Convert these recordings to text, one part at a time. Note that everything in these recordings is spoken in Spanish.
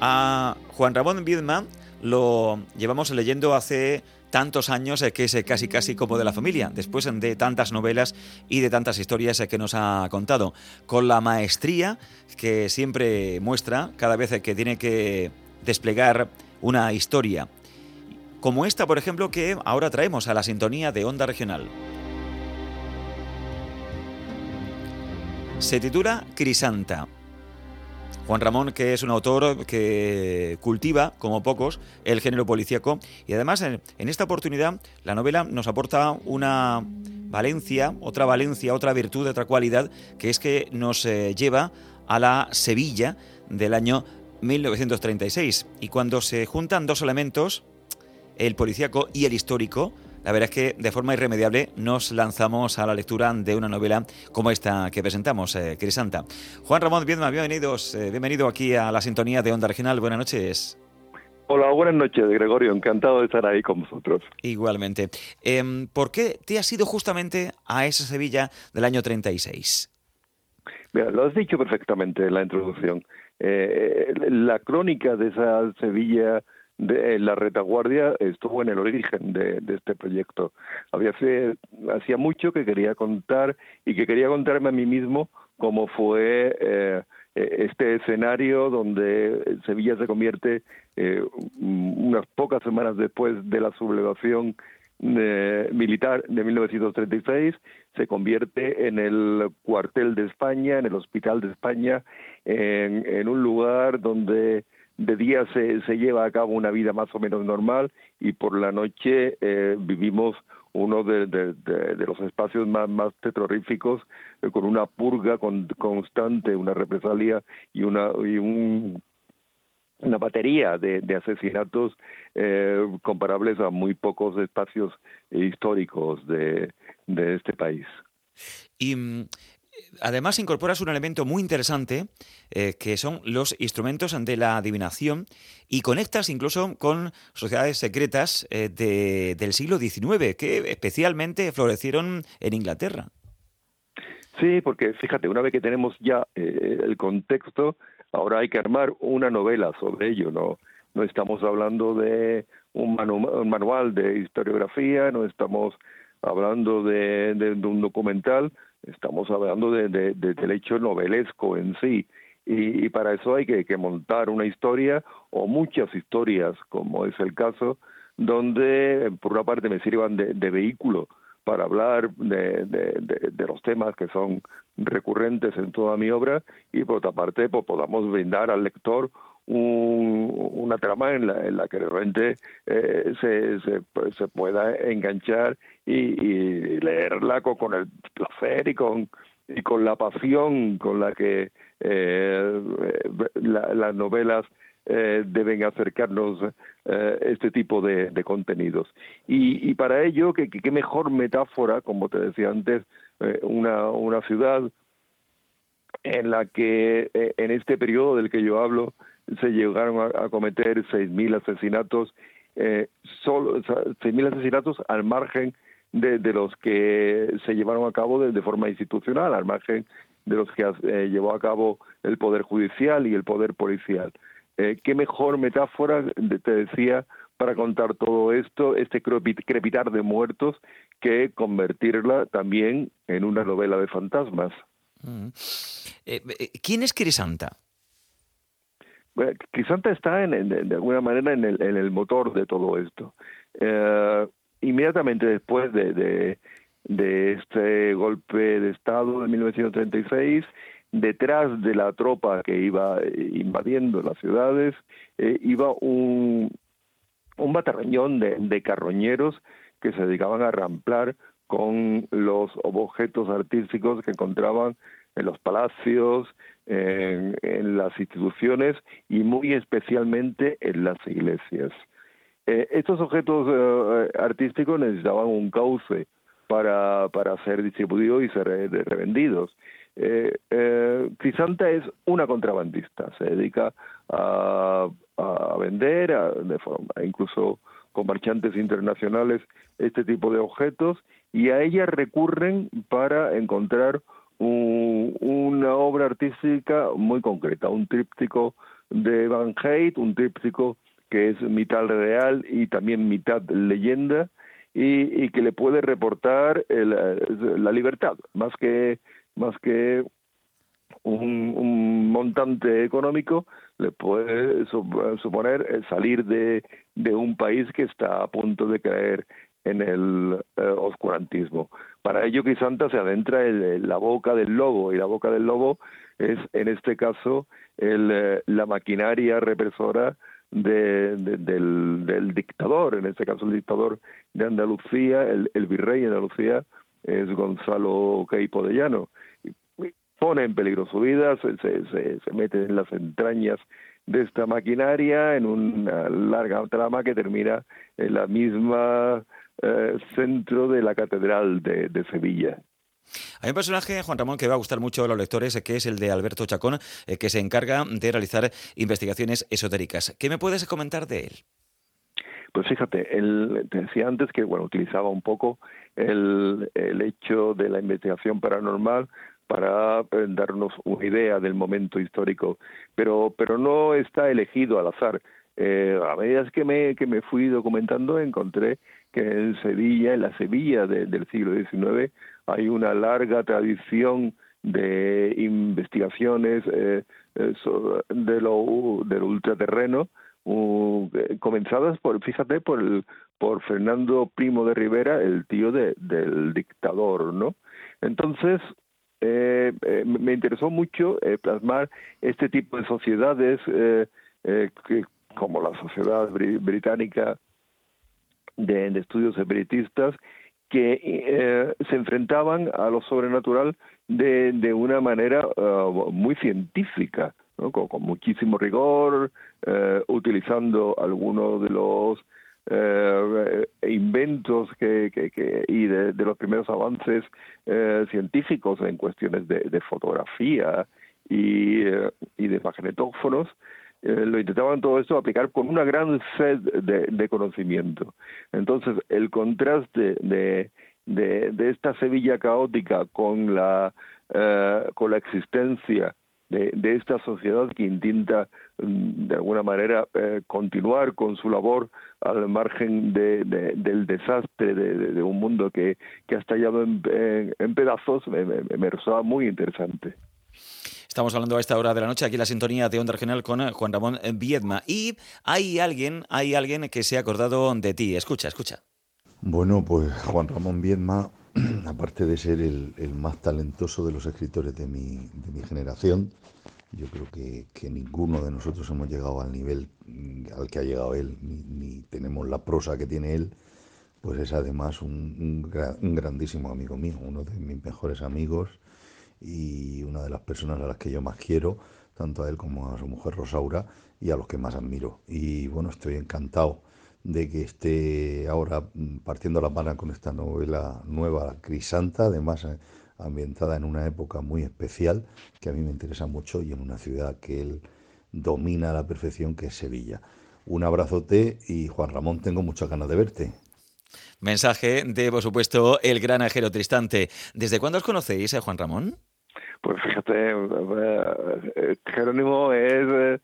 A Juan Ramón Viedma lo llevamos leyendo hace tantos años que es casi casi como de la familia, después de tantas novelas y de tantas historias que nos ha contado, con la maestría que siempre muestra cada vez que tiene que desplegar una historia, como esta, por ejemplo, que ahora traemos a la sintonía de Onda Regional. Se titula Crisanta Juan Ramón, que es un autor que cultiva, como pocos, el género policíaco y además en, esta oportunidad la novela nos aporta una valencia, otra valencia, otra virtud, otra cualidad, que es que nos eh, lleva a la Sevilla del año 1936. Y cuando se juntan dos elementos, el policíaco y el histórico, la verdad es que de forma irremediable nos lanzamos a la lectura de una novela como esta que presentamos, eh, Crisanta. Juan Ramón bienvenidos, eh, bienvenido aquí a la sintonía de Onda Regional. Buenas noches. Hola, buenas noches, Gregorio. Encantado de estar ahí con vosotros. Igualmente. Em, ¿Por qué te has ido justamente a esa Sevilla del año 36? Mira, lo has dicho perfectamente en la introducción. Eh, la crónica de esa Sevilla de la retaguardia estuvo en el origen de, este proyecto. Había hacía mucho que quería contar y que quería contarme a mí mismo cómo fue eh, este escenario donde Sevilla se convierte eh, unas pocas semanas después de la sublevación eh, militar de 1936 se convierte en el cuartel de España, en el hospital de España, en un lugar donde de día se, se lleva a cabo una vida más o menos normal y por la noche eh, vivimos uno de, de, los espacios más, más terroríficos eh, con una purga constante, una represalia y una y un, una batería de, de asesinatos eh, comparables a muy pocos espacios históricos de, de este país. Y mm, además incorporas un elemento muy interesante eh, que son los instrumentos de la adivinación y conectas incluso con sociedades secretas eh, del siglo XIX que especialmente florecieron en Inglaterra. Sí, porque fíjate, una vez que tenemos ya eh, el contexto, ahora hay que armar una novela sobre ello, ¿no? No estamos hablando de un, manual de historiografía, no estamos hablando de un documental, Estamos hablando de, del hecho novelesco en sí. Y, para eso hay que, montar una historia o muchas historias, como es el caso, donde por una parte me sirvan de, vehículo para hablar de, de, los temas que son recurrentes en toda mi obra y por otra parte pues, podamos brindar al lector una trama en la, en la que de repente eh, se, se, se, pueda enganchar y, leerla con, el placer y con, y con la pasión con la que eh, las novelas eh, deben acercarnos eh, este tipo de, contenidos. Y, y, para ello, ¿qué, qué mejor metáfora, como te decía antes, eh, una, una ciudad en la que en este periodo del que yo hablo se llegaron a, cometer 6.000 asesinatos, eh, solo 6.000 asesinatos al margen de, de, los que se llevaron a cabo de, forma institucional, al margen de los que eh, llevó a cabo el Poder Judicial y el Poder Policial. Eh, ¿Qué mejor metáfora, te decía, para contar todo esto, este crepitar de muertos, que convertirla también en una novela de fantasmas? Mm. Eh, ¿Quién es Crisanta? Bueno, Crisanta está en, de alguna manera en el, en el motor de todo esto. Eh, inmediatamente después de, este golpe de Estado de 1936, detrás de la tropa que iba eh, invadiendo las ciudades, eh, iba un, un de, de carroñeros que se dedicaban a ramplar con los objetos artísticos que encontraban en los palacios, en, las instituciones y muy especialmente en las iglesias. Eh, estos objetos eh, artísticos necesitaban un cauce para, para ser distribuidos y ser revendidos. Eh, eh, Crisanta es una contrabandista, se dedica a, a vender, de forma, incluso con marchantes internacionales, este tipo de objetos y a ella recurren para encontrar una obra artística muy concreta, un tríptico de Van Heyt, un tríptico que es mitad real y también mitad leyenda, y, que le puede reportar la libertad, más que, más que un, montante económico, le puede suponer salir de, un país que está a punto de caer en el eh, oscurantismo. Para ello, Crisanta se adentra en, la boca del lobo, y la boca del lobo es, en este caso, el, eh, la maquinaria represora de, del, del, dictador, en este caso el dictador de Andalucía, el, el virrey de Andalucía es Gonzalo Queipo de Llano. Pone en peligro su vida, se, se, se mete en las entrañas de esta maquinaria en una larga trama que termina en la misma eh, centro de la Catedral de, Sevilla. Hay un personaje, Juan Ramón, que va a gustar mucho a los lectores, que es el de Alberto Chacón, eh, que se encarga de realizar investigaciones esotéricas. ¿Qué me puedes comentar de él? Pues fíjate, él te decía antes que bueno utilizaba un poco el, hecho de la investigación paranormal para eh, darnos una idea del momento histórico, pero pero no está elegido al azar. a medida que me, que me fui documentando encontré que en Sevilla, en la Sevilla del siglo XIX, hay una larga tradición de investigaciones eh, eh, de lo del ultraterreno comenzadas por fíjate por el, por Fernando Primo de Rivera el tío de, del dictador no entonces eh, me interesó mucho plasmar este tipo de sociedades como la sociedad británica de, estudios espiritistas que eh, se enfrentaban a lo sobrenatural de, de una manera eh, muy científica, con, muchísimo rigor, eh, utilizando algunos de los inventos que, y de, los primeros avances científicos en cuestiones de, de fotografía y, y de magnetófonos eh, lo intentaban todo esto aplicar con una gran sed de, conocimiento. Entonces, el contraste de, de, esta Sevilla caótica con la, eh, con la existencia de, de, esta sociedad que intenta mm, de alguna manera eh, continuar con su labor al margen de, del desastre de, un mundo que, que ha estallado en, en, pedazos, me, me, me resultaba muy interesante. Estamos hablando a esta hora de la noche aquí en la sintonía de Onda Regional con eh, Juan Ramón Viedma. Y hay alguien, hay alguien que se ha acordado de ti. Escucha, escucha. Bueno, pues Juan Ramón Viedma, aparte de ser el, más talentoso de los escritores de mi, generación, yo creo que, ninguno de nosotros hemos llegado al nivel al que ha llegado él, ni, tenemos la prosa que tiene él, pues es además un, un grandísimo amigo mío, uno de mis mejores amigos y una de las personas a las que yo más quiero, tanto a él como a su mujer Rosaura, y a los que más admiro. Y bueno, estoy encantado de que esté ahora partiendo la mano con esta novela nueva, Crisanta, además eh, ambientada en una época muy especial que a mí me interesa mucho y en una ciudad que él domina a la perfección, que es Sevilla. Un abrazote y Juan Ramón, tengo muchas ganas de verte. Mensaje de, por supuesto, el gran ajero Tristante. ¿Desde cuándo os conocéis, eh, Juan Ramón? Pues fíjate, eh, Jerónimo es eh,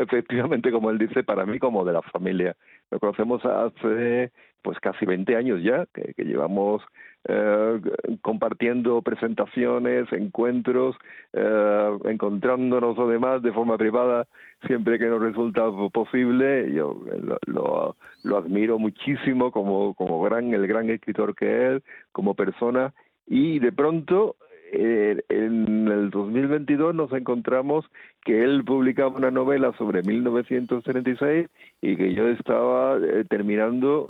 efectivamente, como él dice, para mí como de la familia. Lo conocemos hace pues casi 20 años ya, que, llevamos eh, compartiendo presentaciones, encuentros, eh, encontrándonos o demás de forma privada siempre que nos resulta posible. Yo lo, lo, admiro muchísimo como, como gran, el gran escritor que es, como persona, y de pronto eh, en el 2022 nos encontramos que él publicaba una novela sobre 1936 y que yo estaba eh, terminando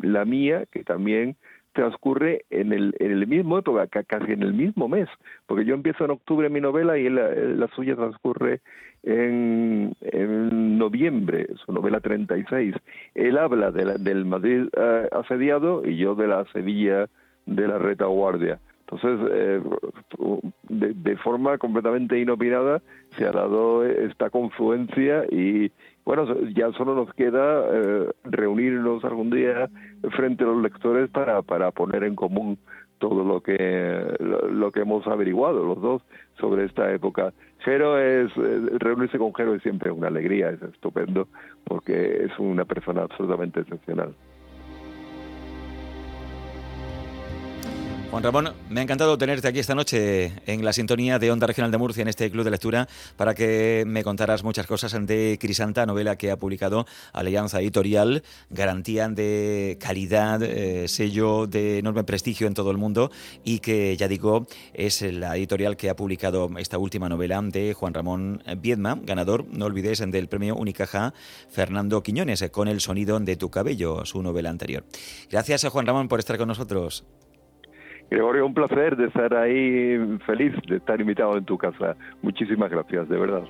la mía, que también transcurre en el, en el mismo época, casi en el mismo mes, porque yo empiezo en octubre mi novela y la, suya transcurre en, en, noviembre, su novela 36. Él habla de del Madrid eh, asediado y yo de la Sevilla de la retaguardia. Entonces, eh, de, forma completamente inopinada se ha dado esta confluencia y, bueno, ya solo nos queda eh, reunirnos algún día frente a los lectores para, para poner en común todo lo que lo, que hemos averiguado los dos sobre esta época. Jero es eh, reunirse con Jero es siempre una alegría, es estupendo porque es una persona absolutamente excepcional. Juan Ramón, me ha encantado tenerte aquí esta noche en la sintonía de Onda Regional de Murcia en este club de lectura para que me contaras muchas cosas de Crisanta, novela que ha publicado Alianza Editorial, garantía de calidad, eh, sello de enorme prestigio en todo el mundo y que ya digo es la editorial que ha publicado esta última novela de Juan Ramón Viedma, ganador, no olvides, del premio Unicaja Fernando Quiñones con el sonido de tu cabello, su novela anterior. Gracias a Juan Ramón por estar con nosotros. Gregorio, un placer de estar ahí, feliz de estar invitado en tu casa. Muchísimas gracias, de verdad.